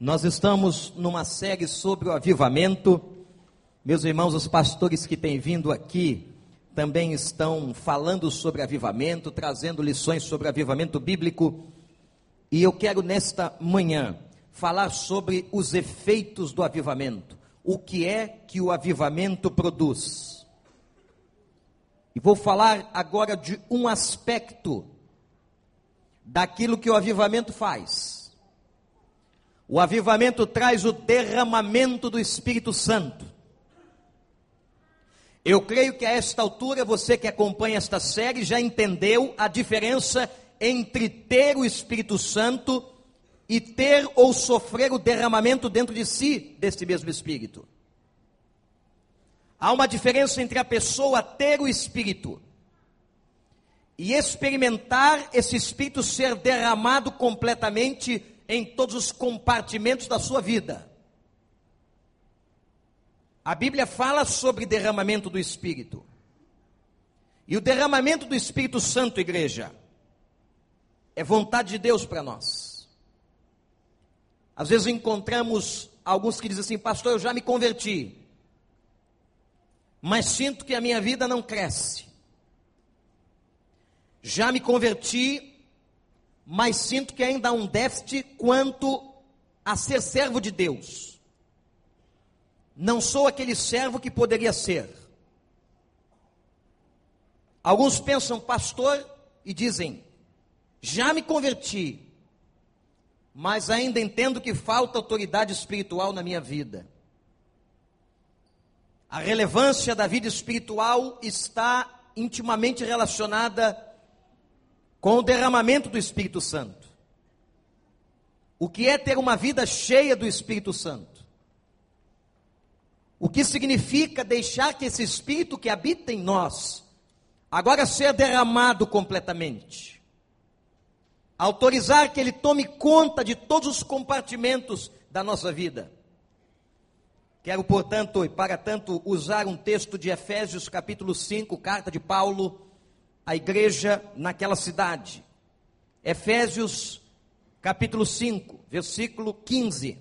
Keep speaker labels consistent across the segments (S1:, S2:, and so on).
S1: Nós estamos numa série sobre o avivamento. Meus irmãos, os pastores que têm vindo aqui também estão falando sobre avivamento, trazendo lições sobre avivamento bíblico. E eu quero nesta manhã falar sobre os efeitos do avivamento. O que é que o avivamento produz? E vou falar agora de um aspecto daquilo que o avivamento faz. O avivamento traz o derramamento do Espírito Santo. Eu creio que a esta altura você que acompanha esta série já entendeu a diferença entre ter o Espírito Santo e ter ou sofrer o derramamento dentro de si deste mesmo Espírito. Há uma diferença entre a pessoa ter o Espírito e experimentar esse Espírito ser derramado completamente em todos os compartimentos da sua vida. A Bíblia fala sobre derramamento do Espírito. E o derramamento do Espírito Santo, igreja, é vontade de Deus para nós. Às vezes encontramos alguns que dizem assim, pastor, eu já me converti, mas sinto que a minha vida não cresce. Já me converti, mas sinto que ainda há um déficit quanto a ser servo de Deus. Não sou aquele servo que poderia ser. Alguns pensam, pastor, e dizem: já me converti, mas ainda entendo que falta autoridade espiritual na minha vida. A relevância da vida espiritual está intimamente relacionada com o derramamento do Espírito Santo. O que é ter uma vida cheia do Espírito Santo? O que significa deixar que esse Espírito que habita em nós agora ser derramado completamente? Autorizar que ele tome conta de todos os compartimentos da nossa vida. Quero, portanto, e para tanto, usar um texto de Efésios capítulo 5, carta de Paulo a igreja naquela cidade. Efésios capítulo 5, versículo 15.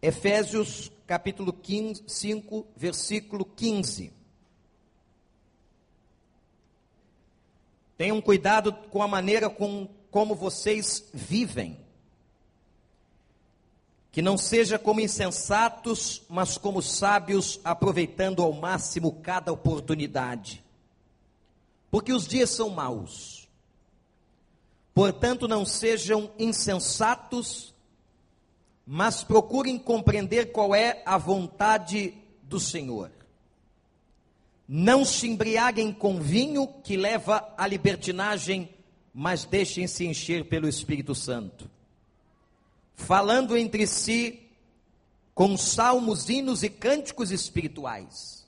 S1: Efésios capítulo 15, 5, versículo 15. Tenham cuidado com a maneira com, como vocês vivem que não seja como insensatos, mas como sábios, aproveitando ao máximo cada oportunidade. Porque os dias são maus. Portanto, não sejam insensatos, mas procurem compreender qual é a vontade do Senhor. Não se embriaguem com vinho que leva à libertinagem, mas deixem-se encher pelo Espírito Santo falando entre si com salmos, hinos e cânticos espirituais,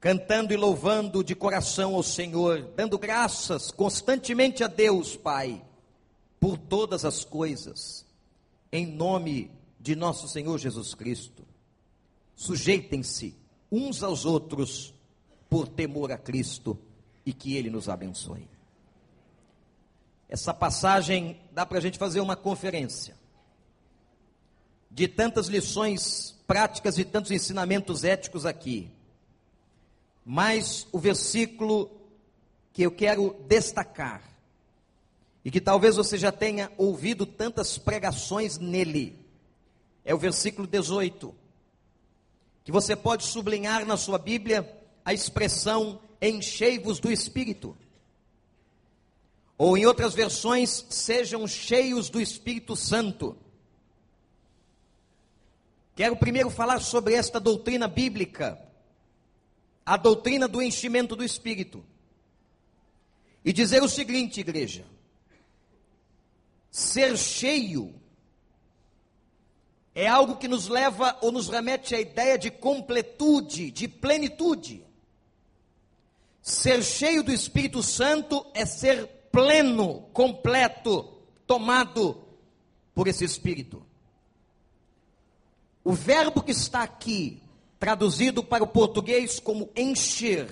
S1: cantando e louvando de coração ao Senhor, dando graças constantemente a Deus, Pai, por todas as coisas, em nome de nosso Senhor Jesus Cristo. Sujeitem-se uns aos outros por temor a Cristo e que Ele nos abençoe. Essa passagem dá para a gente fazer uma conferência de tantas lições práticas e tantos ensinamentos éticos aqui. Mas o versículo que eu quero destacar, e que talvez você já tenha ouvido tantas pregações nele, é o versículo 18, que você pode sublinhar na sua Bíblia a expressão enchei-vos do Espírito. Ou em outras versões, sejam cheios do Espírito Santo. Quero primeiro falar sobre esta doutrina bíblica, a doutrina do enchimento do Espírito. E dizer o seguinte, igreja: ser cheio é algo que nos leva ou nos remete à ideia de completude, de plenitude. Ser cheio do Espírito Santo é ser pleno, completo, tomado por esse Espírito. O verbo que está aqui, traduzido para o português como encher,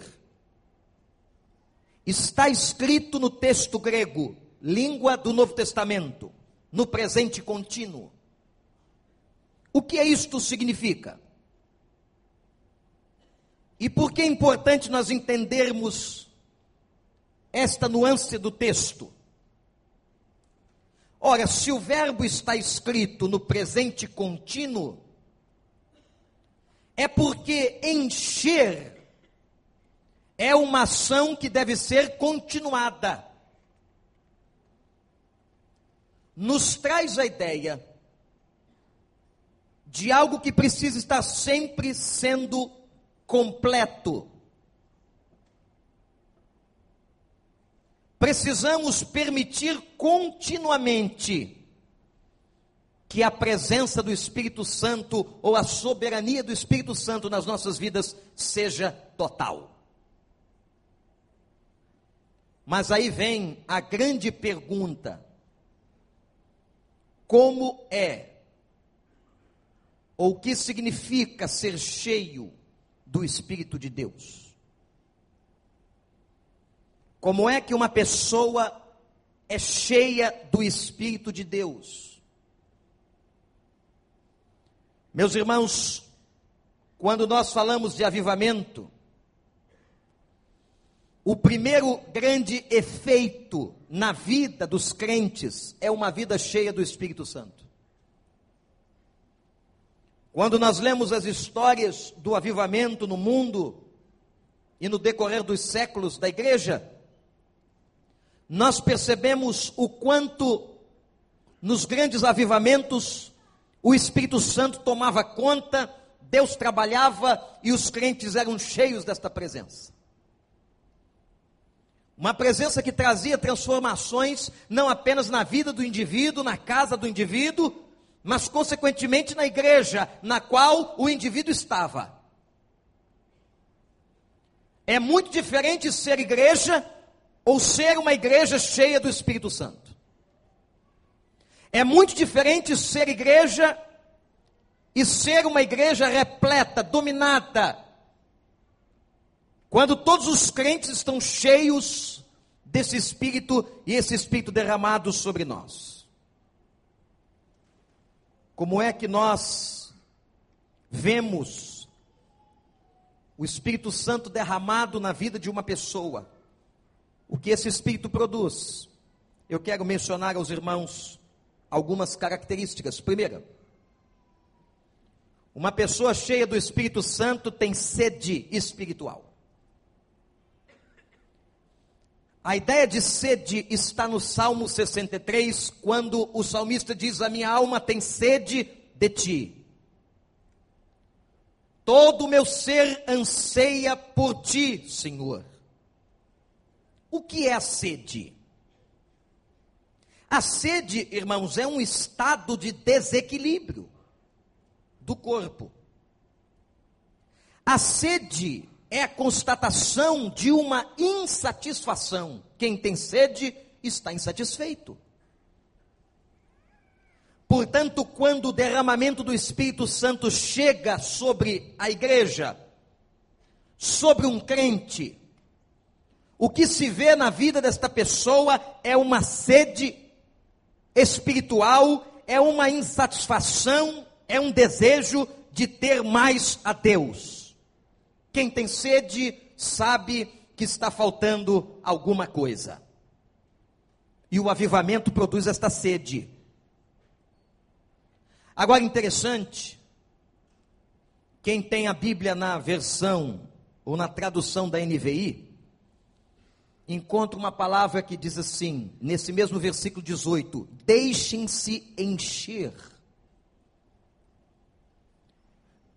S1: está escrito no texto grego, língua do Novo Testamento, no presente contínuo. O que isto significa? E por que é importante nós entendermos esta nuance do texto? Ora, se o verbo está escrito no presente contínuo, é porque encher é uma ação que deve ser continuada. Nos traz a ideia de algo que precisa estar sempre sendo completo. Precisamos permitir continuamente que a presença do Espírito Santo ou a soberania do Espírito Santo nas nossas vidas seja total. Mas aí vem a grande pergunta: como é, ou o que significa ser cheio do Espírito de Deus? Como é que uma pessoa é cheia do Espírito de Deus? Meus irmãos, quando nós falamos de avivamento, o primeiro grande efeito na vida dos crentes é uma vida cheia do Espírito Santo. Quando nós lemos as histórias do avivamento no mundo e no decorrer dos séculos da igreja, nós percebemos o quanto nos grandes avivamentos o Espírito Santo tomava conta, Deus trabalhava e os crentes eram cheios desta presença. Uma presença que trazia transformações não apenas na vida do indivíduo, na casa do indivíduo, mas consequentemente na igreja na qual o indivíduo estava. É muito diferente ser igreja ou ser uma igreja cheia do Espírito Santo. É muito diferente ser igreja e ser uma igreja repleta, dominada quando todos os crentes estão cheios desse Espírito e esse Espírito derramado sobre nós. Como é que nós vemos o Espírito Santo derramado na vida de uma pessoa? O que esse Espírito produz? Eu quero mencionar aos irmãos algumas características. Primeira, uma pessoa cheia do Espírito Santo tem sede espiritual. A ideia de sede está no Salmo 63, quando o salmista diz: A minha alma tem sede de ti. Todo o meu ser anseia por ti, Senhor. O que é a sede? A sede, irmãos, é um estado de desequilíbrio do corpo. A sede é a constatação de uma insatisfação. Quem tem sede está insatisfeito. Portanto, quando o derramamento do Espírito Santo chega sobre a igreja, sobre um crente, o que se vê na vida desta pessoa é uma sede espiritual, é uma insatisfação, é um desejo de ter mais a Deus. Quem tem sede sabe que está faltando alguma coisa. E o avivamento produz esta sede. Agora, interessante, quem tem a Bíblia na versão ou na tradução da NVI, encontra uma palavra que diz assim, nesse mesmo versículo 18: Deixem-se encher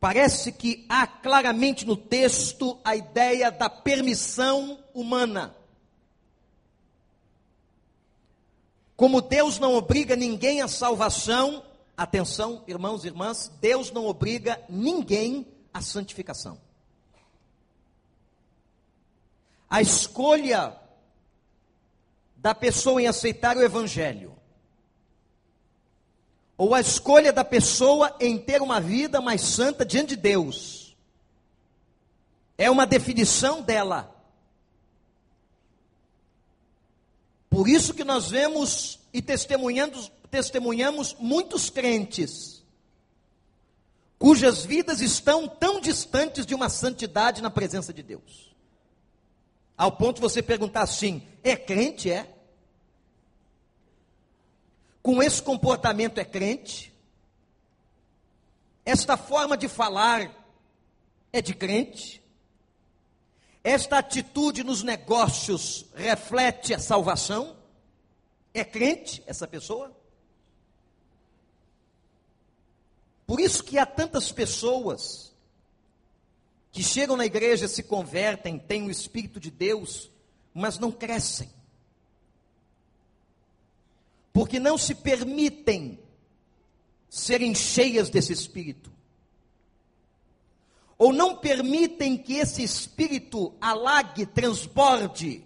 S1: Parece que há claramente no texto a ideia da permissão humana. Como Deus não obriga ninguém à salvação, atenção, irmãos e irmãs, Deus não obriga ninguém à santificação. A escolha da pessoa em aceitar o Evangelho ou a escolha da pessoa em ter uma vida mais santa diante de Deus. É uma definição dela. Por isso que nós vemos e testemunhamos, testemunhamos muitos crentes cujas vidas estão tão distantes de uma santidade na presença de Deus. Ao ponto de você perguntar assim: é crente? É? Com esse comportamento é crente? Esta forma de falar é de crente? Esta atitude nos negócios reflete a salvação? É crente essa pessoa? Por isso que há tantas pessoas que chegam na igreja, se convertem, têm o Espírito de Deus, mas não crescem. Porque não se permitem serem cheias desse Espírito ou não permitem que esse espírito alague, transborde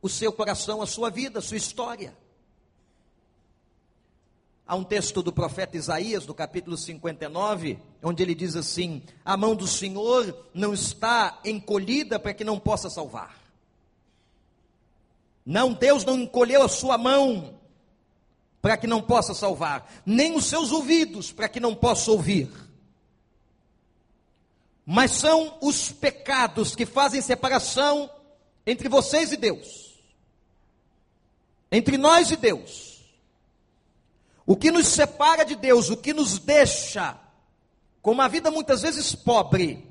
S1: o seu coração, a sua vida, a sua história. Há um texto do profeta Isaías, no capítulo 59, onde ele diz assim: A mão do Senhor não está encolhida para que não possa salvar. Não, Deus não encolheu a sua mão para que não possa salvar, nem os seus ouvidos para que não possa ouvir mas são os pecados que fazem separação entre vocês e Deus, entre nós e Deus. O que nos separa de Deus, o que nos deixa com uma vida muitas vezes pobre,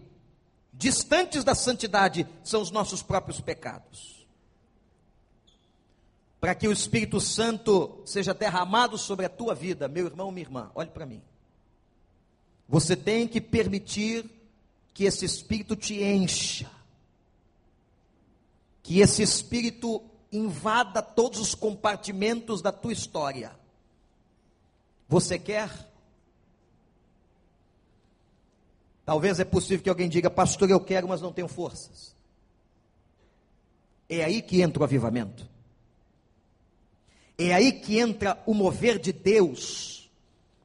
S1: distantes da santidade, são os nossos próprios pecados. Para que o Espírito Santo seja derramado sobre a tua vida, meu irmão, minha irmã, olhe para mim. Você tem que permitir que esse espírito te encha, que esse espírito invada todos os compartimentos da tua história. Você quer? Talvez é possível que alguém diga, pastor, eu quero, mas não tenho forças. É aí que entra o avivamento. É aí que entra o mover de Deus,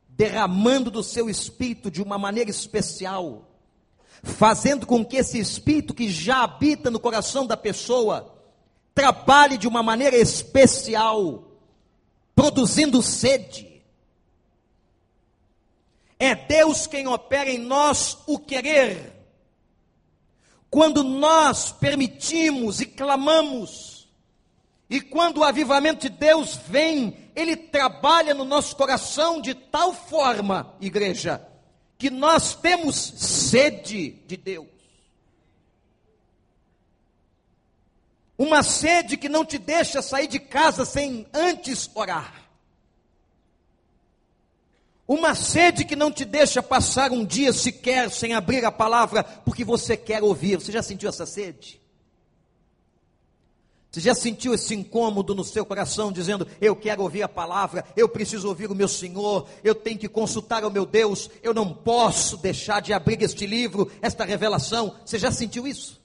S1: derramando do seu espírito de uma maneira especial fazendo com que esse espírito que já habita no coração da pessoa trabalhe de uma maneira especial, produzindo sede. É Deus quem opera em nós o querer. Quando nós permitimos e clamamos, e quando o avivamento de Deus vem, ele trabalha no nosso coração de tal forma, igreja, que nós temos sede de Deus. Uma sede que não te deixa sair de casa sem antes orar. Uma sede que não te deixa passar um dia sequer sem abrir a palavra, porque você quer ouvir. Você já sentiu essa sede? Você já sentiu esse incômodo no seu coração, dizendo: Eu quero ouvir a palavra, eu preciso ouvir o meu Senhor, eu tenho que consultar o meu Deus, eu não posso deixar de abrir este livro, esta revelação. Você já sentiu isso?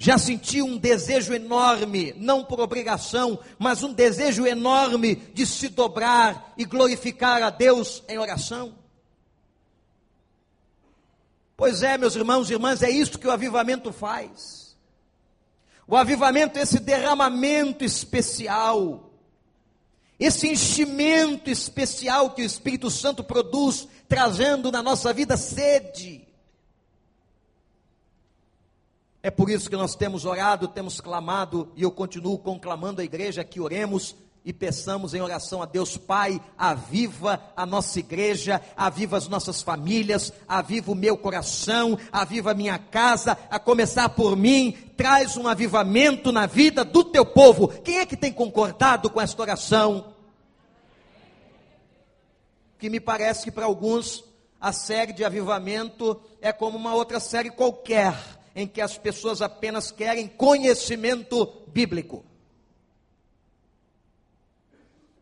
S1: Já sentiu um desejo enorme, não por obrigação, mas um desejo enorme de se dobrar e glorificar a Deus em oração? Pois é, meus irmãos e irmãs, é isso que o avivamento faz. O avivamento é esse derramamento especial, esse enchimento especial que o Espírito Santo produz, trazendo na nossa vida sede. É por isso que nós temos orado, temos clamado, e eu continuo conclamando a igreja que oremos e peçamos em oração a Deus Pai, aviva a nossa igreja, aviva as nossas famílias, aviva o meu coração, aviva a minha casa, a começar por mim, traz um avivamento na vida do teu povo. Quem é que tem concordado com esta oração? Que me parece que para alguns a série de avivamento é como uma outra série qualquer, em que as pessoas apenas querem conhecimento bíblico.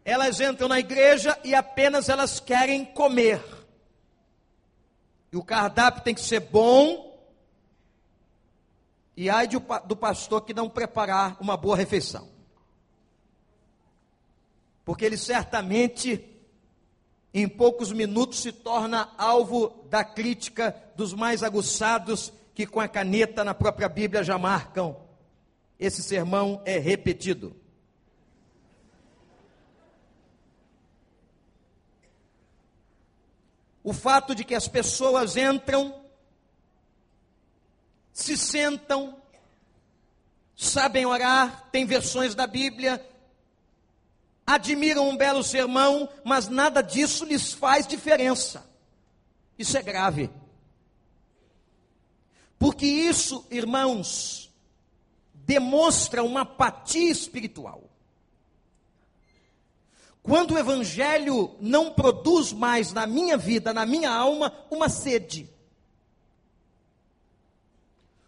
S1: Elas entram na igreja e apenas elas querem comer. E o cardápio tem que ser bom. E ai do pastor que não preparar uma boa refeição. Porque ele certamente, em poucos minutos, se torna alvo da crítica dos mais aguçados que com a caneta na própria Bíblia já marcam esse sermão é repetido. O fato de que as pessoas entram, se sentam, sabem orar, têm versões da Bíblia, admiram um belo sermão, mas nada disso lhes faz diferença. Isso é grave. Porque isso, irmãos, demonstra uma apatia espiritual. Quando o evangelho não produz mais na minha vida, na minha alma, uma sede.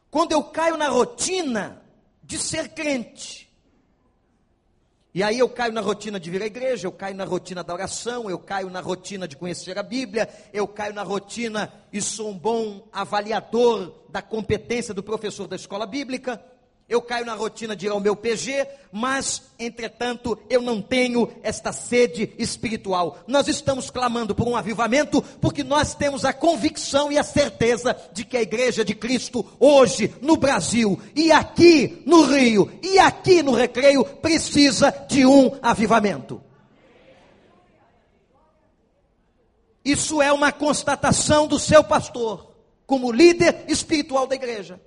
S1: Quando eu caio na rotina de ser crente. E aí eu caio na rotina de vir à igreja, eu caio na rotina da oração, eu caio na rotina de conhecer a Bíblia, eu caio na rotina e sou um bom avaliador da competência do professor da escola bíblica eu caio na rotina de ir ao meu PG, mas, entretanto, eu não tenho esta sede espiritual. Nós estamos clamando por um avivamento, porque nós temos a convicção e a certeza de que a Igreja de Cristo, hoje, no Brasil, e aqui no Rio, e aqui no Recreio, precisa de um avivamento. Isso é uma constatação do seu pastor, como líder espiritual da igreja.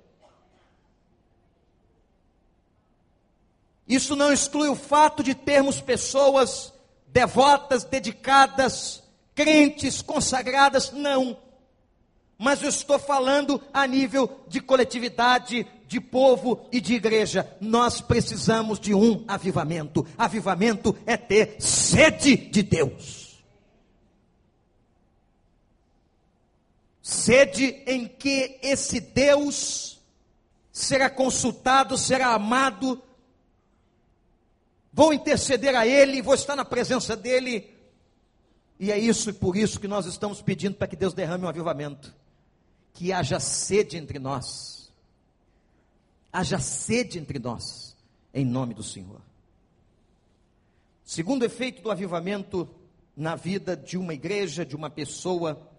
S1: Isso não exclui o fato de termos pessoas devotas, dedicadas, crentes, consagradas, não. Mas eu estou falando a nível de coletividade, de povo e de igreja. Nós precisamos de um avivamento. Avivamento é ter sede de Deus. Sede em que esse Deus será consultado, será amado, vou interceder a Ele, vou estar na presença dEle. E é isso e por isso que nós estamos pedindo para que Deus derrame um avivamento. Que haja sede entre nós. Haja sede entre nós, em nome do Senhor. Segundo efeito do avivamento na vida de uma igreja, de uma pessoa,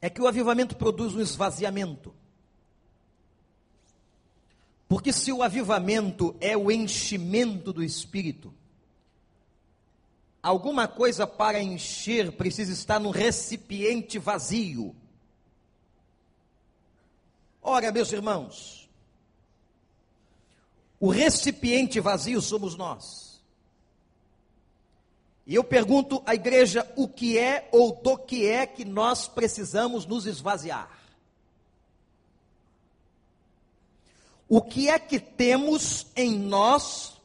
S1: é que o avivamento produz um esvaziamento. Porque se o avivamento é o enchimento do espírito, alguma coisa para encher precisa estar num recipiente vazio. Ora, meus irmãos, o recipiente vazio somos nós. E eu pergunto à igreja o que é ou do que é que nós precisamos nos esvaziar. O que é que temos em nós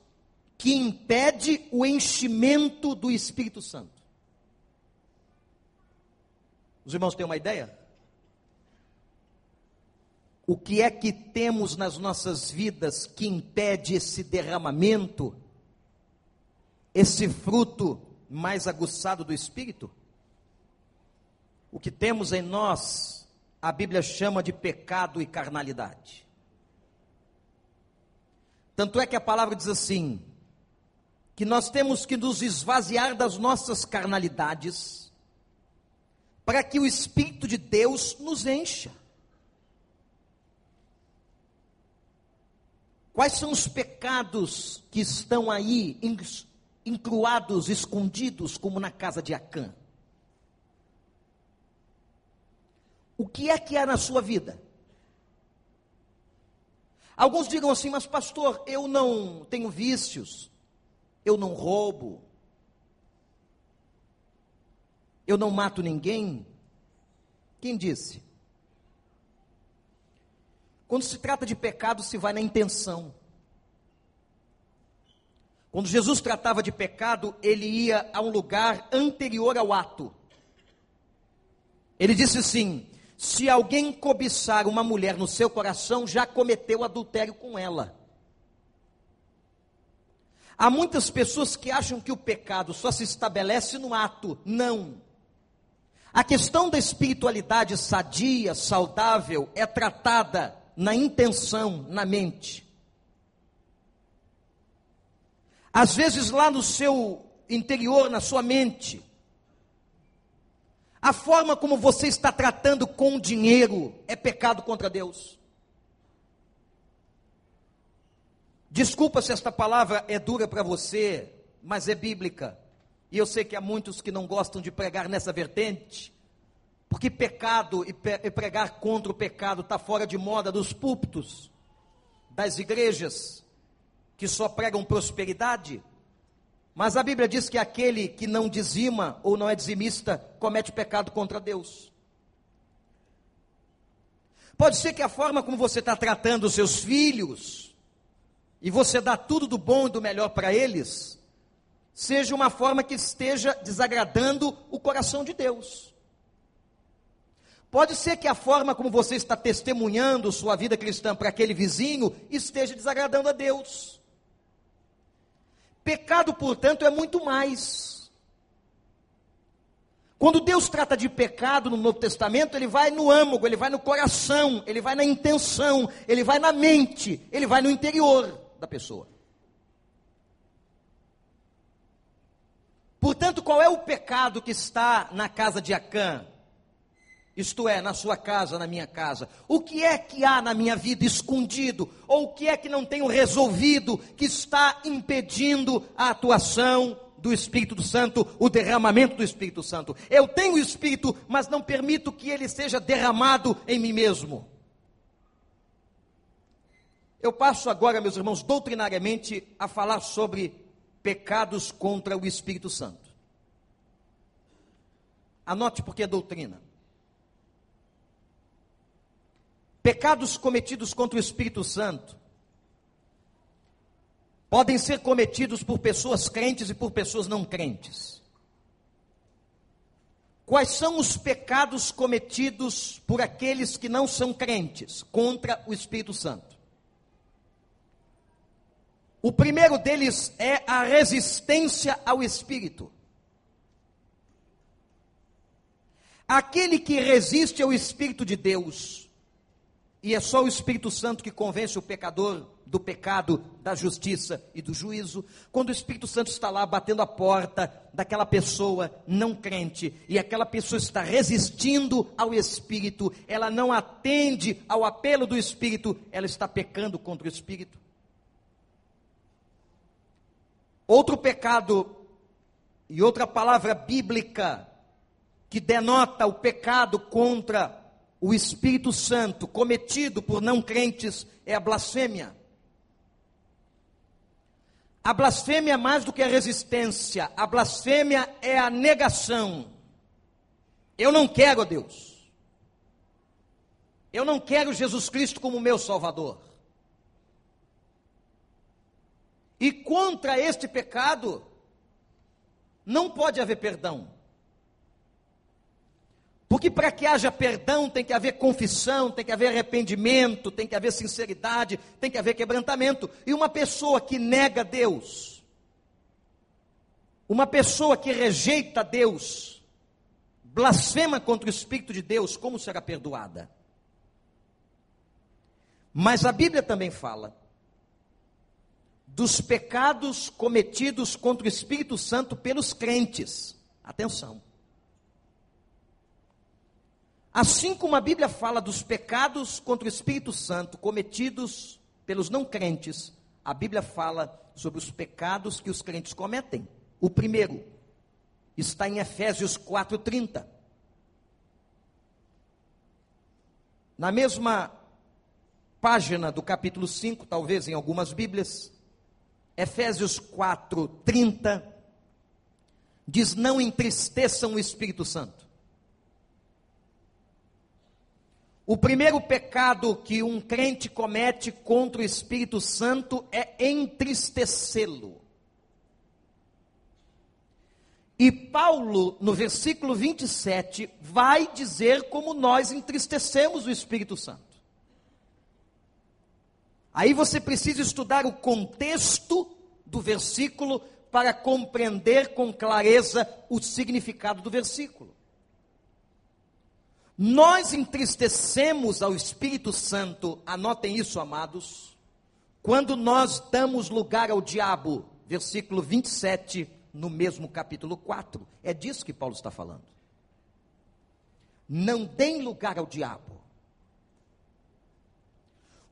S1: que impede o enchimento do Espírito Santo? Os irmãos têm uma ideia? O que é que temos nas nossas vidas que impede esse derramamento, esse fruto mais aguçado do Espírito? O que temos em nós, a Bíblia chama de pecado e carnalidade. Tanto é que a palavra diz assim: que nós temos que nos esvaziar das nossas carnalidades, para que o Espírito de Deus nos encha. Quais são os pecados que estão aí encruados, escondidos, como na casa de Acã? O que é que há na sua vida? Alguns digam assim, mas pastor, eu não tenho vícios, eu não roubo, eu não mato ninguém. Quem disse? Quando se trata de pecado, se vai na intenção. Quando Jesus tratava de pecado, ele ia a um lugar anterior ao ato. Ele disse assim: se alguém cobiçar uma mulher no seu coração, já cometeu adultério com ela. Há muitas pessoas que acham que o pecado só se estabelece no ato. Não. A questão da espiritualidade sadia, saudável, é tratada na intenção, na mente. Às vezes, lá no seu interior, na sua mente, a forma como você está tratando com o dinheiro é pecado contra Deus. Desculpa se esta palavra é dura para você, mas é bíblica. E eu sei que há muitos que não gostam de pregar nessa vertente, porque pecado e pregar contra o pecado está fora de moda dos púlpitos, das igrejas que só pregam prosperidade, mas a Bíblia diz que aquele que não dizima ou não é dizimista comete pecado contra Deus. Pode ser que a forma como você está tratando os seus filhos, e você dá tudo do bom e do melhor para eles, seja uma forma que esteja desagradando o coração de Deus. Pode ser que a forma como você está testemunhando sua vida cristã para aquele vizinho esteja desagradando a Deus. Pecado, portanto, é muito mais. Quando Deus trata de pecado no Novo Testamento, ele vai no âmago, ele vai no coração, ele vai na intenção, ele vai na mente, ele vai no interior da pessoa. Portanto, qual é o pecado que está na casa de Acã? Isto é, na sua casa, na minha casa. O que é que há na minha vida escondido? Ou o que é que não tenho resolvido que está impedindo a atuação do Espírito Santo, o derramamento do Espírito Santo? Eu tenho o Espírito, mas não permito que ele seja derramado em mim mesmo. Eu passo agora, meus irmãos, doutrinariamente a falar sobre pecados contra o Espírito Santo. Anote porque é doutrina. Pecados cometidos contra o Espírito Santo podem ser cometidos por pessoas crentes e por pessoas não crentes. Quais são os pecados cometidos por aqueles que não são crentes contra o Espírito Santo? O primeiro deles é a resistência ao Espírito. Aquele que resiste ao Espírito de Deus, e é só o Espírito Santo que convence o pecador do pecado, da justiça e do juízo. Quando o Espírito Santo está lá batendo a porta daquela pessoa não crente e aquela pessoa está resistindo ao Espírito, ela não atende ao apelo do Espírito, ela está pecando contra o Espírito. Outro pecado e outra palavra bíblica que denota o pecado contra o Espírito Santo cometido por não crentes é a blasfêmia. A blasfêmia é mais do que a resistência, a blasfêmia é a negação. Eu não quero a Deus. Eu não quero Jesus Cristo como meu Salvador. E contra este pecado, não pode haver perdão. Porque para que haja perdão tem que haver confissão, tem que haver arrependimento, tem que haver sinceridade, tem que haver quebrantamento. E uma pessoa que nega Deus, uma pessoa que rejeita Deus, blasfema contra o Espírito de Deus, como será perdoada? Mas a Bíblia também fala dos pecados cometidos contra o Espírito Santo pelos crentes. Atenção. Assim como a Bíblia fala dos pecados contra o Espírito Santo cometidos pelos não crentes, a Bíblia fala sobre os pecados que os crentes cometem. O primeiro está em Efésios 4:30. Na mesma página do capítulo 5, talvez em algumas Bíblias, Efésios 4:30 diz: "Não entristeçam o Espírito Santo". O primeiro pecado que um crente comete contra o Espírito Santo é entristecê-lo. E Paulo, no versículo 27, vai dizer como nós entristecemos o Espírito Santo. Aí você precisa estudar o contexto do versículo para compreender com clareza o significado do versículo. Nós entristecemos ao Espírito Santo, anotem isso, amados, quando nós damos lugar ao diabo, versículo 27, no mesmo capítulo 4. É disso que Paulo está falando. Não deem lugar ao diabo.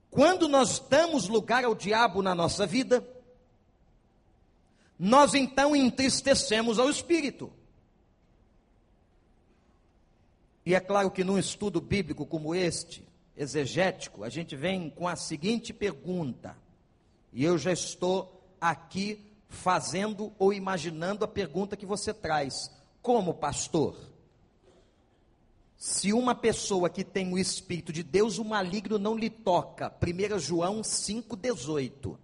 S1: Quando nós damos lugar ao diabo na nossa vida, nós então entristecemos ao espírito. E é claro que num estudo bíblico como este, exegético, a gente vem com a seguinte pergunta, e eu já estou aqui fazendo ou imaginando a pergunta que você traz: como pastor? Se uma pessoa que tem o Espírito de Deus, o maligno não lhe toca. 1 João 5,18.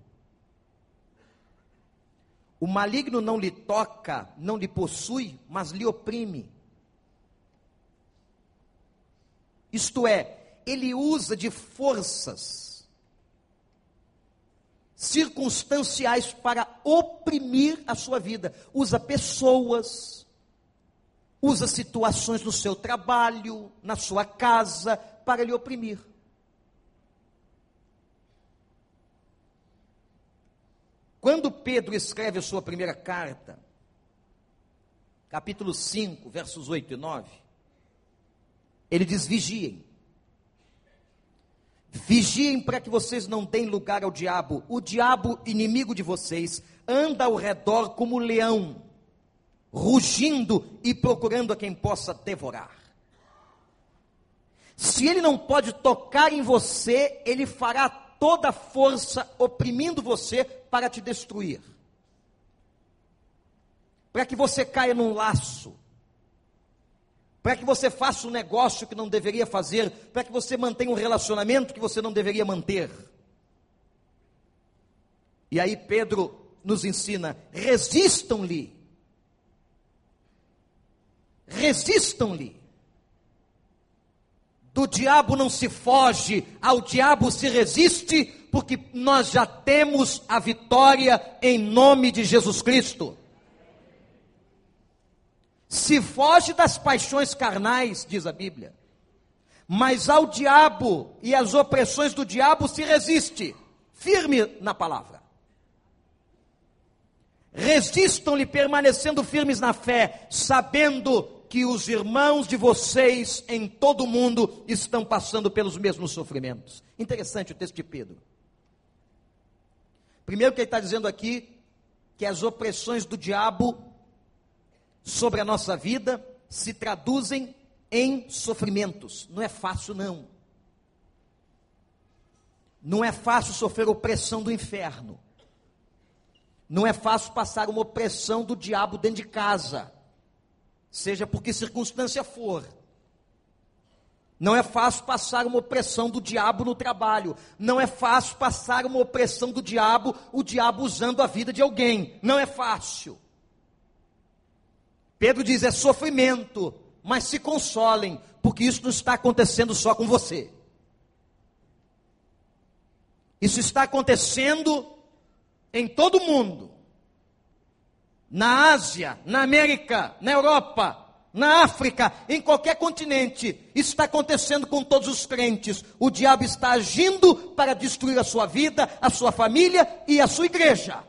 S1: O maligno não lhe toca, não lhe possui, mas lhe oprime. Isto é, ele usa de forças circunstanciais para oprimir a sua vida. Usa pessoas, usa situações no seu trabalho, na sua casa, para lhe oprimir. Quando Pedro escreve a sua primeira carta, capítulo 5, versos 8 e 9, ele diz: vigiem. Vigiem para que vocês não deem lugar ao diabo. O diabo, inimigo de vocês, anda ao redor como leão, rugindo e procurando a quem possa devorar. Se ele não pode tocar em você, ele fará toda a força oprimindo você para te destruir. Para que você caia num laço, para que você faça um negócio que não deveria fazer, para que você mantenha um relacionamento que você não deveria manter. E aí Pedro nos ensina: resistam-lhe. Resistam-lhe. Do diabo não se foge, ao diabo se resiste, porque nós já temos a vitória em nome de Jesus Cristo se foge das paixões carnais, diz a Bíblia, mas ao diabo e às opressões do diabo se resiste, firme na palavra. Resistam-lhe permanecendo firmes na fé, sabendo que os irmãos de vocês em todo o mundo estão passando pelos mesmos sofrimentos. Interessante o texto de Pedro. Primeiro que ele está dizendo aqui que as opressões do diabo sobre a nossa vida se traduzem em sofrimentos. Não é fácil, não. Não é fácil sofrer opressão do inferno. Não é fácil passar uma opressão do diabo dentro de casa, seja por que circunstância for. Não é fácil passar uma opressão do diabo no trabalho. Não é fácil passar uma opressão do diabo, o diabo usando a vida de alguém. Não é fácil. Pedro diz: é sofrimento, mas se consolem, porque isso não está acontecendo só com você. Isso está acontecendo em todo o mundo. Na Ásia, na América, na Europa, na África, em qualquer continente. Isso está acontecendo com todos os crentes. O diabo está agindo para destruir a sua vida, a sua família e a sua igreja.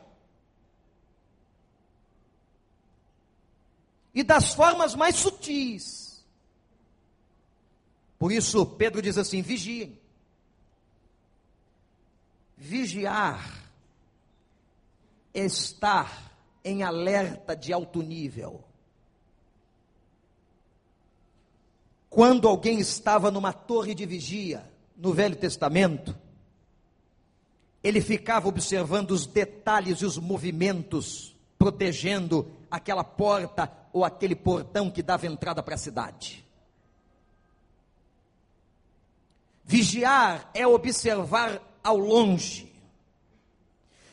S1: E das formas mais sutis. Por isso, Pedro diz assim: vigiem. Vigiar é estar em alerta de alto nível. Quando alguém estava numa torre de vigia, no Velho Testamento, ele ficava observando os detalhes e os movimentos, protegendo aquela porta ou aquele portão que dava entrada para a cidade. Vigiar é observar ao longe.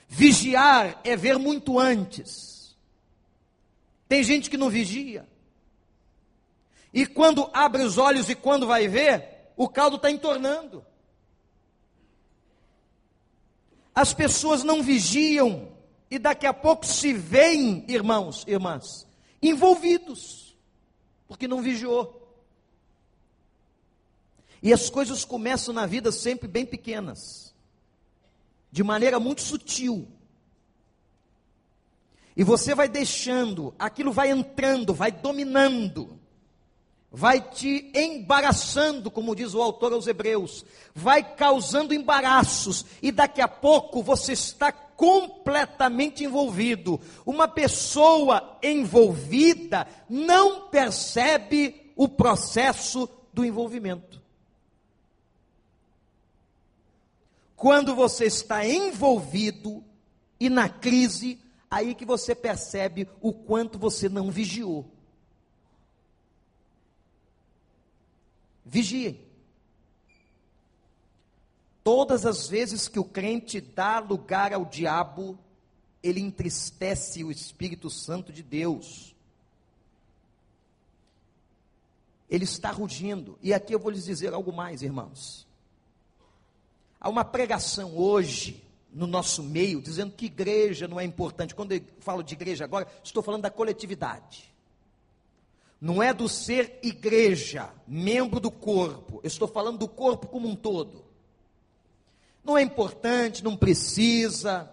S1: Vigiar é ver muito antes. Tem gente que não vigia. E quando abre os olhos e quando vai ver, o caldo está entornando. As pessoas não vigiam e daqui a pouco se veem, irmãos, irmãs, envolvidos, porque não vigiou. E as coisas começam na vida sempre bem pequenas, de maneira muito sutil. E você vai deixando, aquilo vai entrando, vai dominando, vai te embaraçando, como diz o autor aos Hebreus, vai causando embaraços, e daqui a pouco você está completamente envolvido. Uma pessoa envolvida não percebe o processo do envolvimento. Quando você está envolvido e na crise, aí que você percebe o quanto você não vigiou. Vigiem. Todas as vezes que o crente dá lugar ao diabo, ele entristece o Espírito Santo de Deus. Ele está rugindo. E aqui eu vou lhes dizer algo mais, irmãos. Há uma pregação hoje no nosso meio dizendo que igreja não é importante. Quando eu falo de igreja agora, estou falando da coletividade não é do ser igreja, membro do corpo, eu estou falando do corpo como um todo. Não é importante, não precisa,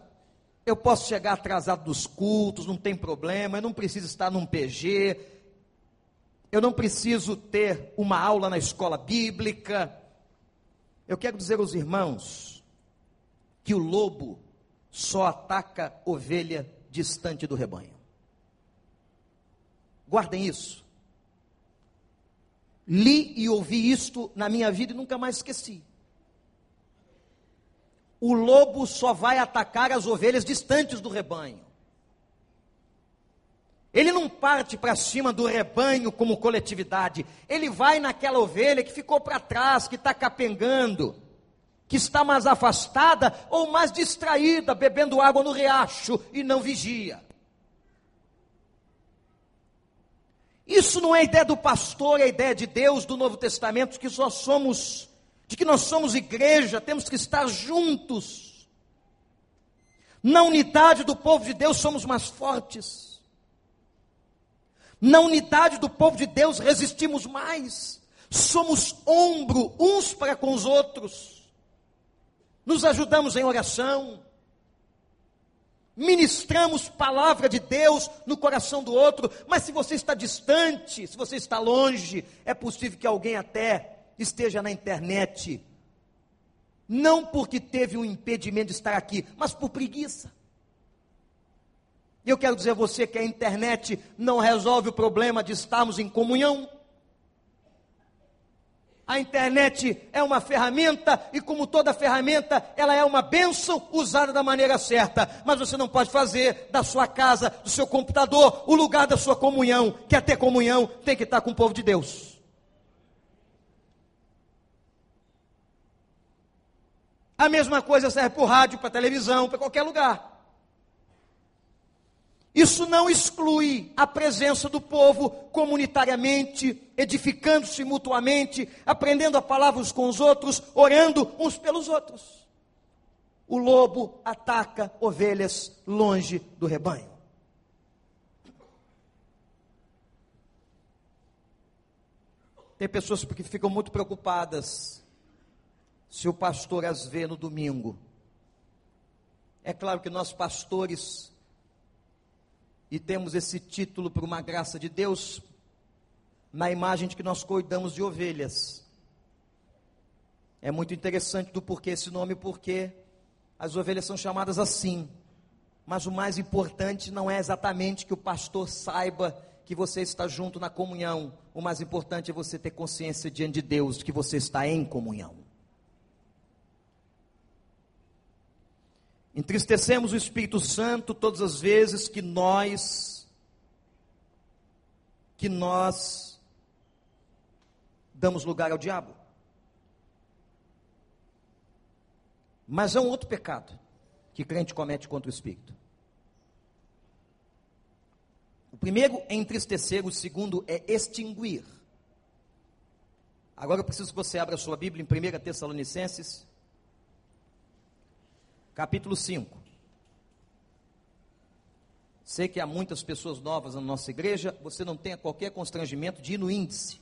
S1: eu posso chegar atrasado dos cultos, não tem problema, eu não preciso estar num PG, eu não preciso ter uma aula na escola bíblica. Eu quero dizer aos irmãos que o lobo só ataca ovelha distante do rebanho. Guardem isso. Li e ouvi isto na minha vida e nunca mais esqueci. O lobo só vai atacar as ovelhas distantes do rebanho. Ele não parte para cima do rebanho como coletividade. Ele vai naquela ovelha que ficou para trás, que está capengando, que está mais afastada ou mais distraída, bebendo água no riacho e não vigia. Isso não é ideia do pastor, é ideia de Deus do Novo Testamento, que só somos, de que nós somos igreja, temos que estar juntos. Na unidade do povo de Deus somos mais fortes. Na unidade do povo de Deus resistimos mais. Somos ombro uns para com os outros. Nos ajudamos em oração ministramos palavra de Deus no coração do outro, mas se você está distante, se você está longe, é possível que alguém até esteja na internet, não porque teve um impedimento de estar aqui, mas por preguiça. E eu quero dizer a você que a internet não resolve o problema de estarmos em comunhão. A internet é uma ferramenta e, como toda ferramenta, ela é uma bênção usada da maneira certa. Mas você não pode fazer da sua casa, do seu computador, o lugar da sua comunhão. Quer ter comunhão, tem que estar com o povo de Deus. A mesma coisa serve para o rádio, para a televisão, para qualquer lugar. Isso não exclui a presença do povo comunitariamente, edificando-se mutuamente, aprendendo a palavra uns com os outros, orando uns pelos outros. O lobo ataca ovelhas longe do rebanho. Tem pessoas que ficam muito preocupadas se o pastor as vê no domingo. É claro que nós pastores e temos esse título por uma graça de Deus, na imagem de que nós cuidamos de ovelhas. É muito interessante do porquê esse nome, porque as ovelhas são chamadas assim. Mas o mais importante não é exatamente que o pastor saiba que você está junto na comunhão. O mais importante é você ter consciência diante de Deus de que você está em comunhão. Entristecemos o Espírito Santo todas as vezes que nós que nós damos lugar ao diabo. Mas é um outro pecado que crente comete contra o Espírito. O primeiro é entristecer, o segundo é extinguir. Agora eu preciso que você abra a sua Bíblia em 1 Tessalonicenses, capítulo 5. Sei que há muitas pessoas novas na nossa igreja, você não tenha qualquer constrangimento de ir no índice.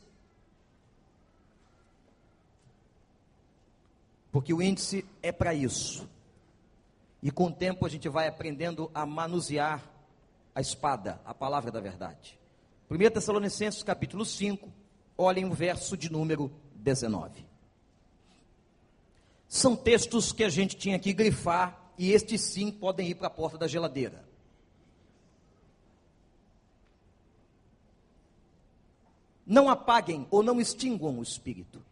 S1: Porque o índice é para isso. E com o tempo a gente vai aprendendo a manusear a espada, a palavra da verdade. 1 Tessalonicenses capítulo 5, Olhem o verso de número 19. São textos que a gente tinha que grifar e estes sim podem ir para a porta da geladeira. Não apaguem ou não extinguam o espírito.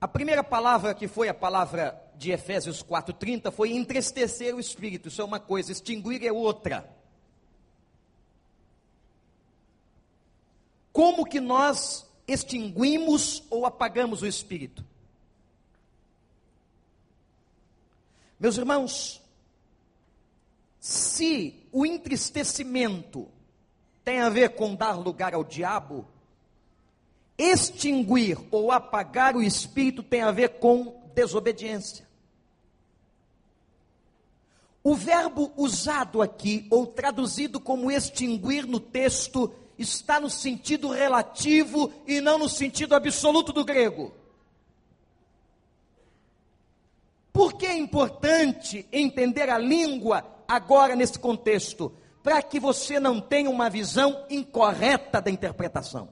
S1: A primeira palavra que foi a palavra de Efésios 4:30 foi entristecer o espírito. Isso é uma coisa, extinguir é outra. Como que nós extinguimos ou apagamos o espírito? Meus irmãos, se o entristecimento tem a ver com dar lugar ao diabo, extinguir ou apagar o espírito tem a ver com desobediência. O verbo usado aqui, ou traduzido como extinguir no texto, está no sentido relativo e não no sentido absoluto do grego. Por que é importante entender a língua agora nesse contexto? Para que você não tenha uma visão incorreta da interpretação.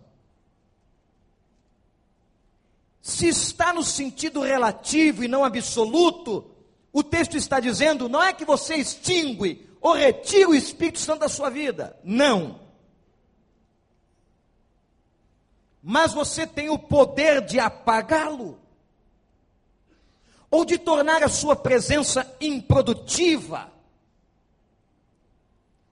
S1: Se está no sentido relativo e não absoluto, o texto está dizendo não é que você extingue ou retira o Espírito Santo da sua vida. Não. Mas você tem o poder de apagá-lo ou de tornar a sua presença improdutiva,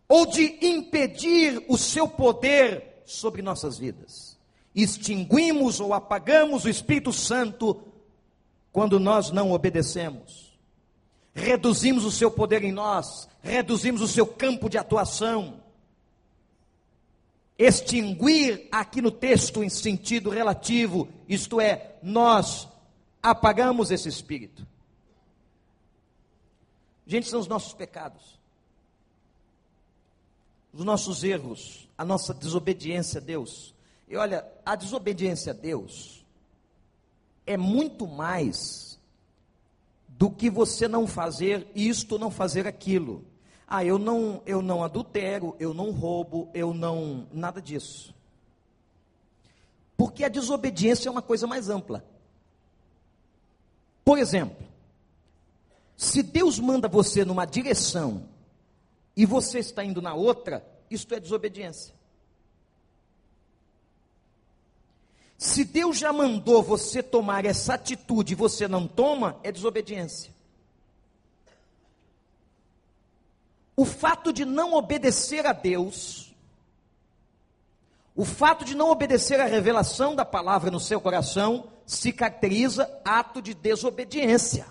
S1: ou de impedir o seu poder sobre nossas vidas. Extinguimos ou apagamos o Espírito Santo quando nós não obedecemos. Reduzimos o seu poder em nós, reduzimos o seu campo de atuação. Extinguir aqui no texto em sentido relativo, isto é, nós apagamos esse espírito. Gente, são os nossos pecados, os nossos erros, a nossa desobediência a Deus. E olha, a desobediência a Deus é muito mais do que você não fazer isto, não fazer aquilo. Ah, eu não, eu não adultero, eu não roubo, eu não nada disso. Porque a desobediência é uma coisa mais ampla. Por exemplo, se Deus manda você numa direção e você está indo na outra, isto é desobediência. Se Deus já mandou você tomar essa atitude e você não toma, é desobediência. O fato de não obedecer a Deus, o fato de não obedecer à revelação da palavra no seu coração, se caracteriza ato de desobediência.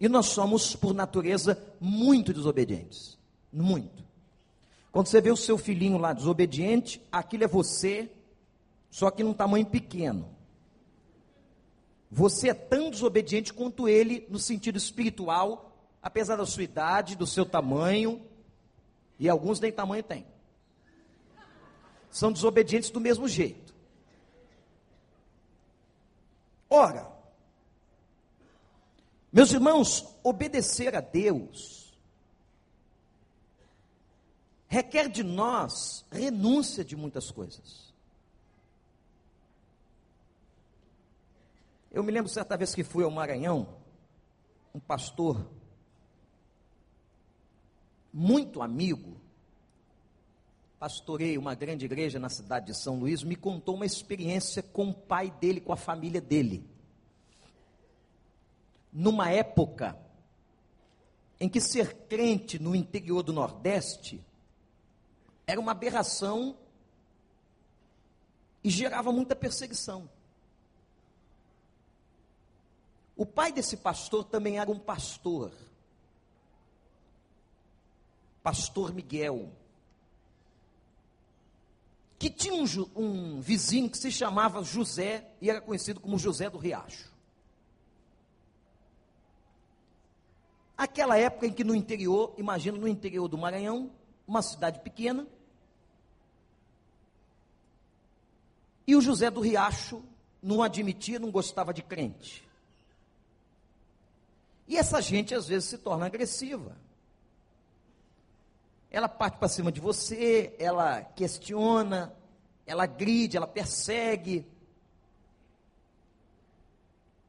S1: E nós somos, por natureza, muito desobedientes. Muito. Quando você vê o seu filhinho lá desobediente, aquilo é você, só que num tamanho pequeno. Você é tão desobediente quanto ele no sentido espiritual, apesar da sua idade, do seu tamanho, e alguns nem tamanho têm. São desobedientes do mesmo jeito. Ora, meus irmãos, obedecer a Deus requer de nós renúncia de muitas coisas. Eu me lembro certa vez que fui ao Maranhão, um pastor muito amigo pastorei uma grande igreja na cidade de São Luís, me contou uma experiência com o pai dele, com a família dele. Numa época em que ser crente no interior do Nordeste era uma aberração e gerava muita perseguição. O pai desse pastor também era um pastor, Pastor Miguel que tinha um, um, vizinho que se chamava José e era conhecido como José do Riacho. Aquela época em que no interior, imagina no interior do Maranhão, uma cidade pequena, e o José do Riacho não admitia, não gostava de crente. E essa gente às vezes se torna agressiva. Ela parte para cima de você, ela questiona, ela gride, ela persegue.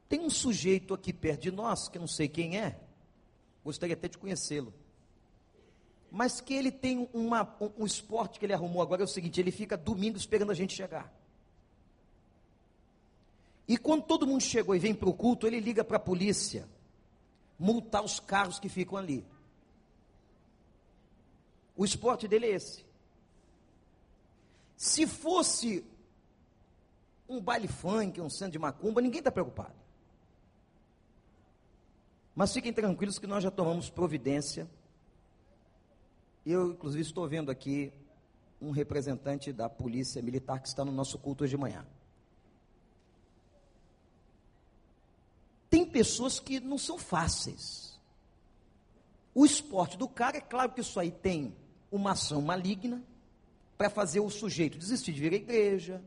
S1: Tem um sujeito aqui perto de nós, que eu não sei quem é, gostaria até de conhecê-lo. Mas que ele tem uma, um, um esporte que ele arrumou agora, é o seguinte: ele fica domingo esperando a gente chegar. E quando todo mundo chegou e vem para o culto, ele liga para a polícia multar os carros que ficam ali. O esporte dele é esse. Se fosse um baile funk, um centro de macumba, ninguém está preocupado. Mas fiquem tranquilos que nós já tomamos providência. Eu, inclusive, estou vendo aqui um representante da polícia militar que está no nosso culto hoje de manhã. Tem pessoas que não são fáceis. O esporte do cara, é claro que isso aí tem uma ação maligna para fazer o sujeito desistir de vir à igreja.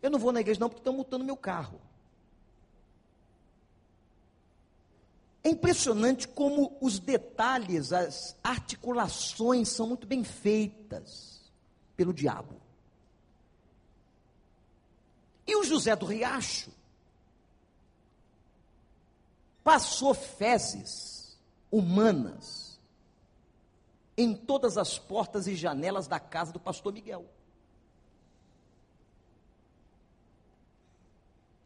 S1: Eu não vou na igreja não porque estão multando meu carro. É impressionante como os detalhes, as articulações são muito bem feitas pelo diabo. E o José do Riacho passou fezes humanas em todas as portas e janelas da casa do pastor Miguel.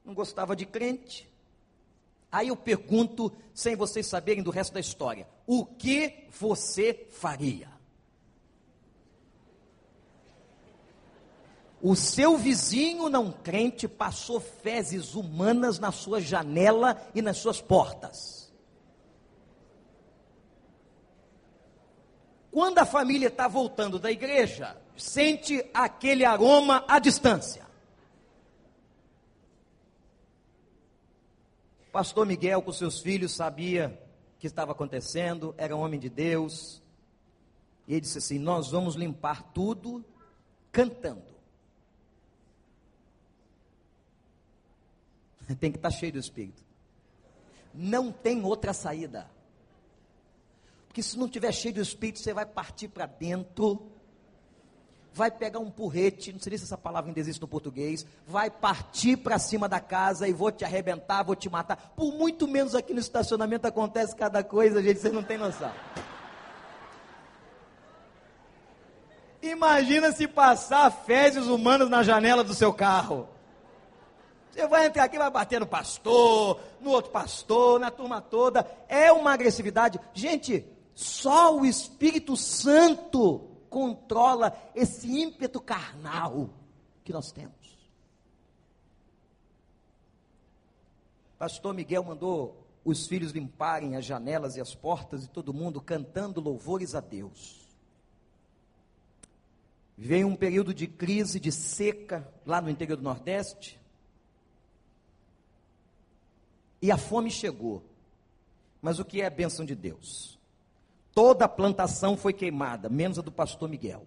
S1: Não gostava de crente. Aí eu pergunto, sem vocês saberem do resto da história: o que você faria? O seu vizinho não crente passou fezes humanas na sua janela e nas suas portas. Quando a família está voltando da igreja, sente aquele aroma à distância. Pastor Miguel, com seus filhos, sabia o que estava acontecendo, era um homem de Deus. E ele disse assim: Nós vamos limpar tudo cantando. Tem que estar tá cheio do Espírito. Não tem outra saída. Porque se não tiver cheio do Espírito, você vai partir para dentro, vai pegar um porrete, não sei se essa palavra ainda existe no português, vai partir para cima da casa e vou te arrebentar, vou te matar. Por muito menos aqui no estacionamento acontece cada coisa, gente, vocês não têm noção. Imagina se passar fezes humanas na janela do seu carro. Você vai entrar aqui, vai bater no pastor, no outro pastor, na turma toda. É uma agressividade. Gente, só o Espírito Santo controla esse ímpeto carnal que nós temos. Pastor Miguel mandou os filhos limparem as janelas e as portas e todo mundo cantando louvores a Deus. Veio um período de crise, de seca lá no interior do Nordeste. E a fome chegou. Mas o que é a bênção de Deus? Toda a plantação foi queimada, menos a do pastor Miguel.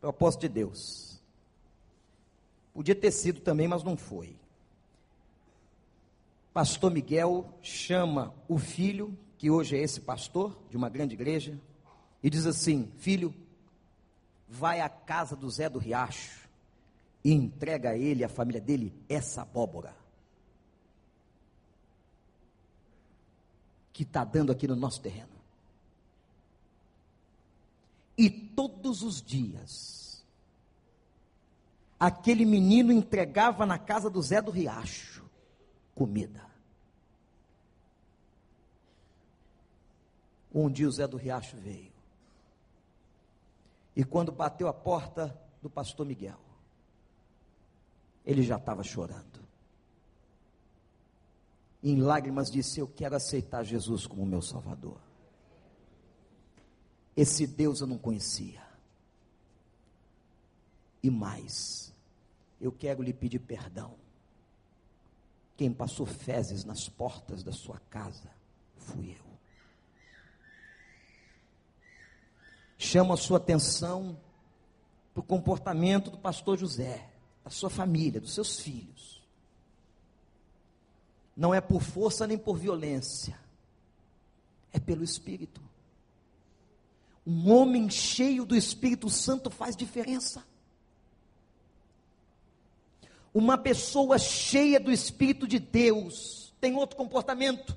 S1: Propósito de Deus. Podia ter sido também, mas não foi. Pastor Miguel chama o filho, que hoje é esse pastor de uma grande igreja, e diz assim: Filho, vai à casa do Zé do Riacho e entrega a ele, a família dele, essa abóbora. Que está dando aqui no nosso terreno. E todos os dias, aquele menino entregava na casa do Zé do Riacho comida. Um dia o Zé do Riacho veio. E quando bateu a porta do pastor Miguel, ele já estava chorando. Em lágrimas disse: Eu quero aceitar Jesus como meu Salvador. Esse Deus eu não conhecia. E mais, eu quero lhe pedir perdão. Quem passou fezes nas portas da sua casa fui eu. Chamo a sua atenção para o comportamento do pastor José da sua família, dos seus filhos. Não é por força nem por violência, é pelo Espírito. Um homem cheio do Espírito Santo faz diferença. Uma pessoa cheia do Espírito de Deus tem outro comportamento,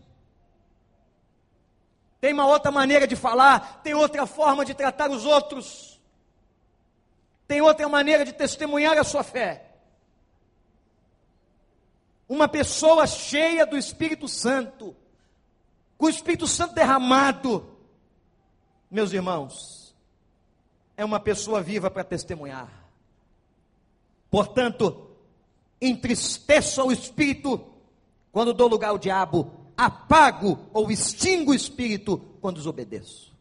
S1: tem uma outra maneira de falar, tem outra forma de tratar os outros, tem outra maneira de testemunhar a sua fé. Uma pessoa cheia do Espírito Santo, com o Espírito Santo derramado, meus irmãos, é uma pessoa viva para testemunhar. Portanto, entristeça o Espírito quando dou lugar ao diabo, apago ou extingo o Espírito quando desobedeço.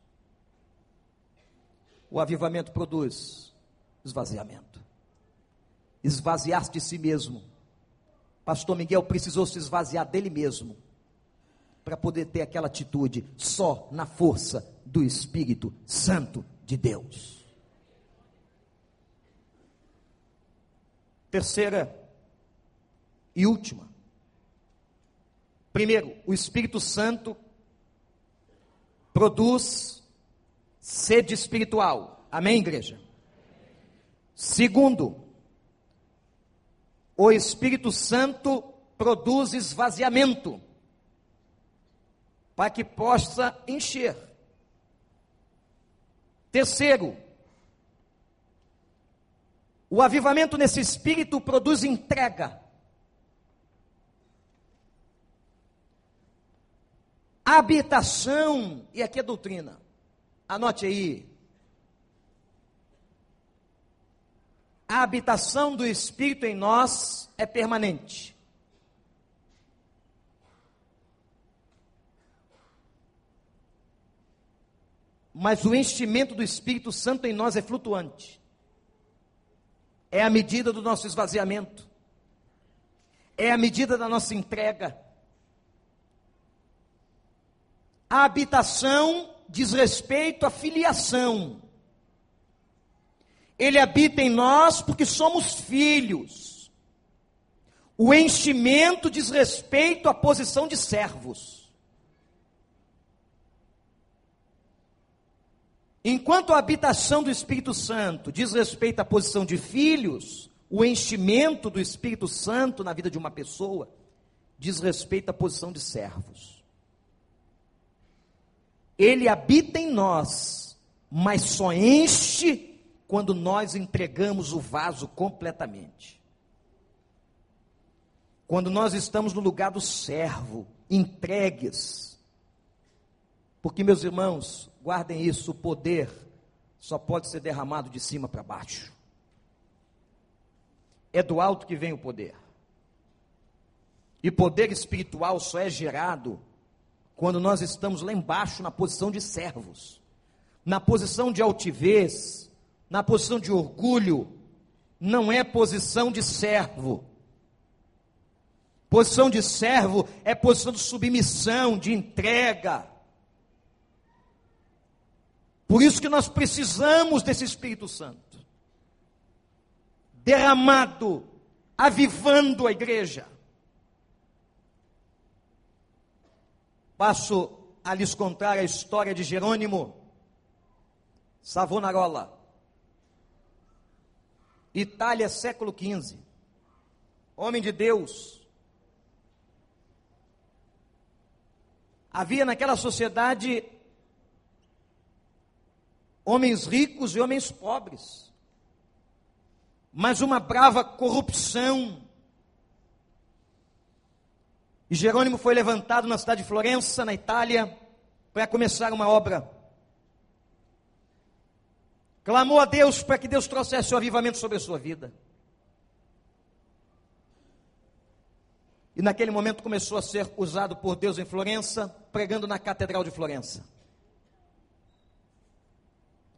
S1: O avivamento produz esvaziamento. Esvaziar-se de si mesmo Pastor Miguel precisou se esvaziar dele mesmo para poder ter aquela atitude só na força do Espírito Santo de Deus. Terceira e última. Primeiro, o Espírito Santo produz sede espiritual. Amém, igreja? Segundo, o Espírito Santo produz esvaziamento para que possa encher. Terceiro, o avivamento nesse espírito produz entrega. Habitação, e aqui é doutrina, anote aí, a habitação do Espírito em nós é permanente. Mas o enchimento do Espírito Santo em nós é flutuante. É a medida do nosso esvaziamento. É a medida da nossa entrega. A habitação diz respeito à filiação. Ele habita em nós porque somos filhos. O enchimento diz respeito à posição de servos. Enquanto a habitação do Espírito Santo diz respeito à posição de filhos, o enchimento do Espírito Santo na vida de uma pessoa diz respeito à posição de servos. Ele habita em nós, mas só enche quando nós entregamos o vaso completamente. Quando nós estamos no lugar do servo, entregues. Porque, meus irmãos, guardem isso: o poder só pode ser derramado de cima para baixo. É do alto que vem o poder. E poder espiritual só é gerado quando nós estamos lá embaixo na posição de servos, na posição de altivez, na posição de orgulho, não é posição de servo. Posição de servo é posição de submissão, de entrega. Por isso que nós precisamos desse Espírito Santo derramado, avivando a igreja. Passo a lhes contar a história de Jerônimo Savonarola. Itália, século XV. Homem de Deus. Havia naquela sociedade homens ricos e homens pobres, mas uma brava corrupção. E Jerônimo foi levantado na cidade de Florença, na Itália, para começar uma obra Clamou a Deus para que Deus trouxesse o avivamento sobre a sua vida. E naquele momento começou a ser usado por Deus em Florença, pregando na Catedral de Florença.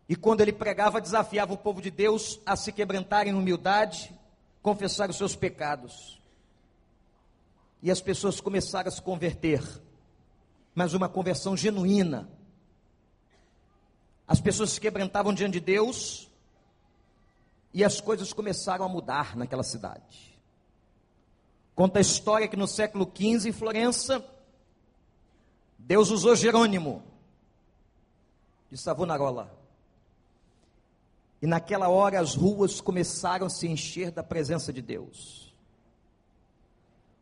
S1: E quando ele pregava, desafiava o povo de Deus a se quebrantar em humildade, confessar os seus pecados. E as pessoas começaram a se converter, mas uma conversão genuína, as pessoas se quebrantavam diante de Deus e as coisas começaram a mudar naquela cidade. Conta a história que no século XV, em Florença, Deus usou Jerônimo de Savonarola. E naquela hora as ruas começaram a se encher da presença de Deus.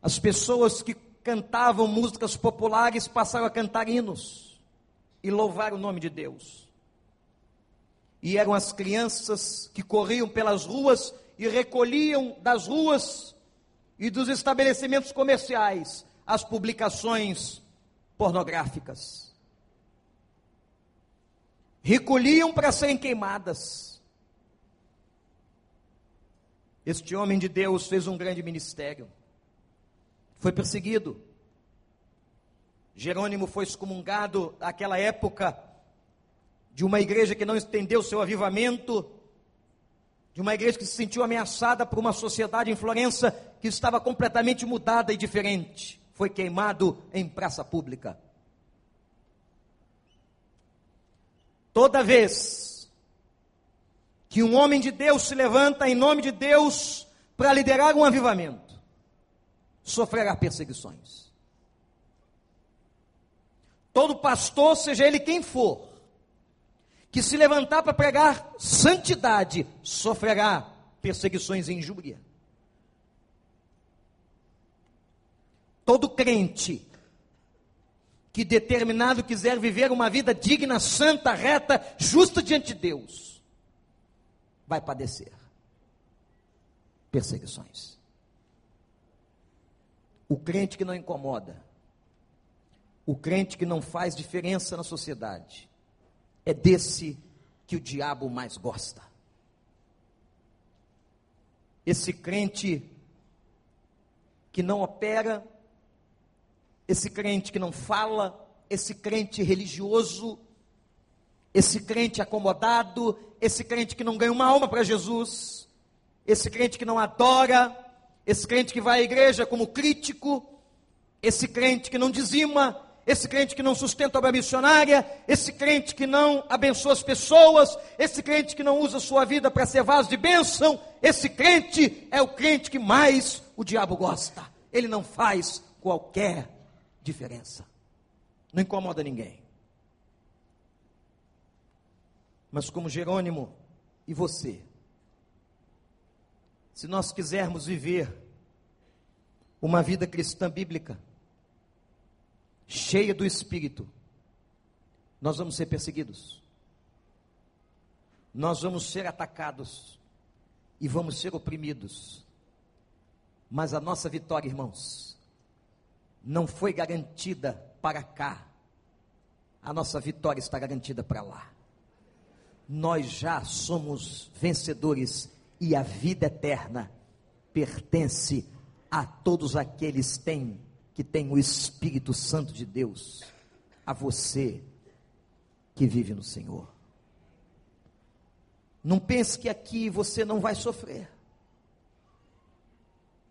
S1: As pessoas que cantavam músicas populares passaram a cantar hinos e louvar o nome de Deus. E eram as crianças que corriam pelas ruas e recolhiam das ruas e dos estabelecimentos comerciais as publicações pornográficas. Recolhiam para serem queimadas. Este homem de Deus fez um grande ministério. Foi perseguido. Jerônimo foi excomungado naquela época de uma igreja que não estendeu seu avivamento, de uma igreja que se sentiu ameaçada por uma sociedade em Florença que estava completamente mudada e diferente foi queimado em praça pública. Toda vez que um homem de Deus se levanta em nome de Deus para liderar um avivamento, sofrerá perseguições. Todo pastor, seja ele quem for, que se levantar para pregar santidade, sofrerá perseguições e injúria. Todo crente que determinado quiser viver uma vida digna, santa, reta, justa diante de Deus, vai padecer perseguições. O crente que não incomoda, o crente que não faz diferença na sociedade, é desse que o diabo mais gosta. Esse crente que não opera esse crente que não fala, esse crente religioso, esse crente acomodado, esse crente que não ganha uma alma para Jesus, esse crente que não adora, esse crente que vai à igreja como crítico, esse crente que não dizima, esse crente que não sustenta a obra missionária, esse crente que não abençoa as pessoas, esse crente que não usa sua vida para ser vaso de bênção, esse crente é o crente que mais o diabo gosta. Ele não faz qualquer diferença. Não incomoda ninguém. Mas como Jerônimo e você, se nós quisermos viver uma vida cristã bíblica, cheia do Espírito, nós vamos ser perseguidos, nós vamos ser atacados e vamos ser oprimidos. Mas a nossa vitória, irmãos, não foi garantida para cá, a nossa vitória está garantida para lá. Nós já somos vencedores e a vida eterna pertence a todos aqueles têm, que têm o Espírito Santo de Deus, a você que vive no Senhor. Não pense que aqui você não vai sofrer.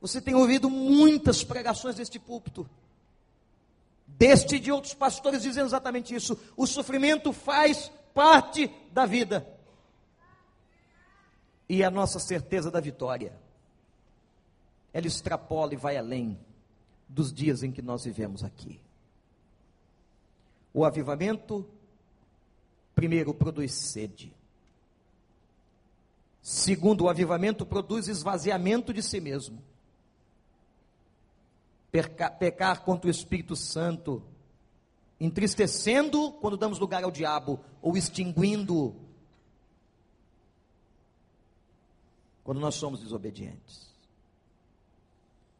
S1: Você tem ouvido muitas pregações deste púlpito deste e de outros pastores dizendo exatamente isso. O sofrimento faz parte da vida. E a nossa certeza da vitória, ela extrapola e vai além dos dias em que nós vivemos aqui. O avivamento, primeiro, produz sede. Segundo, o avivamento produz esvaziamento de si mesmo pecar, pecar contra o Espírito Santo, entristecendo quando damos lugar ao diabo, ou extinguindo quando nós somos desobedientes.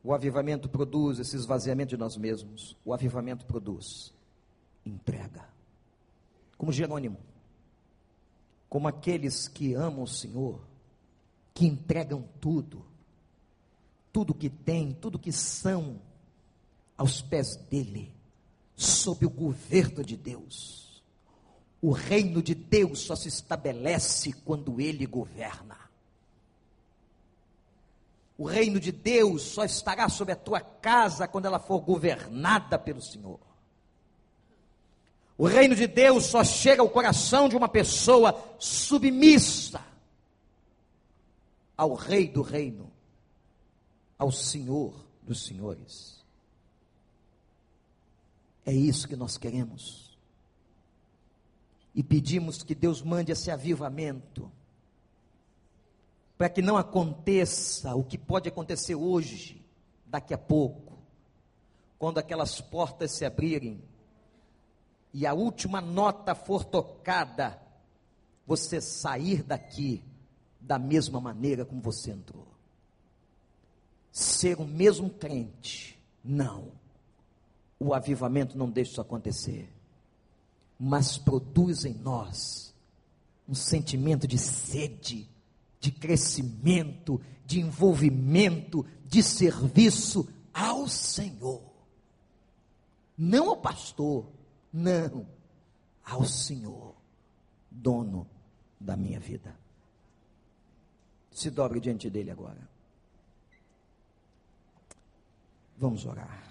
S1: O avivamento produz esse esvaziamento de nós mesmos. O avivamento produz entrega. Como Jerônimo. Como aqueles que amam o Senhor, que entregam tudo, tudo que têm, tudo que são, aos pés dele, sob o governo de Deus. O reino de Deus só se estabelece quando ele governa. O reino de Deus só estará sobre a tua casa quando ela for governada pelo Senhor. O reino de Deus só chega ao coração de uma pessoa submissa ao Rei do reino, ao Senhor dos senhores. É isso que nós queremos. E pedimos que Deus mande esse avivamento, para que não aconteça o que pode acontecer hoje, daqui a pouco, quando aquelas portas se abrirem e a última nota for tocada, você sair daqui da mesma maneira como você entrou. Ser o mesmo crente, não. O avivamento não deixa isso acontecer, mas produz em nós um sentimento de sede, de crescimento, de envolvimento, de serviço ao Senhor. Não ao pastor, não, ao Senhor, dono da minha vida. Se dobre diante dele agora. Vamos orar.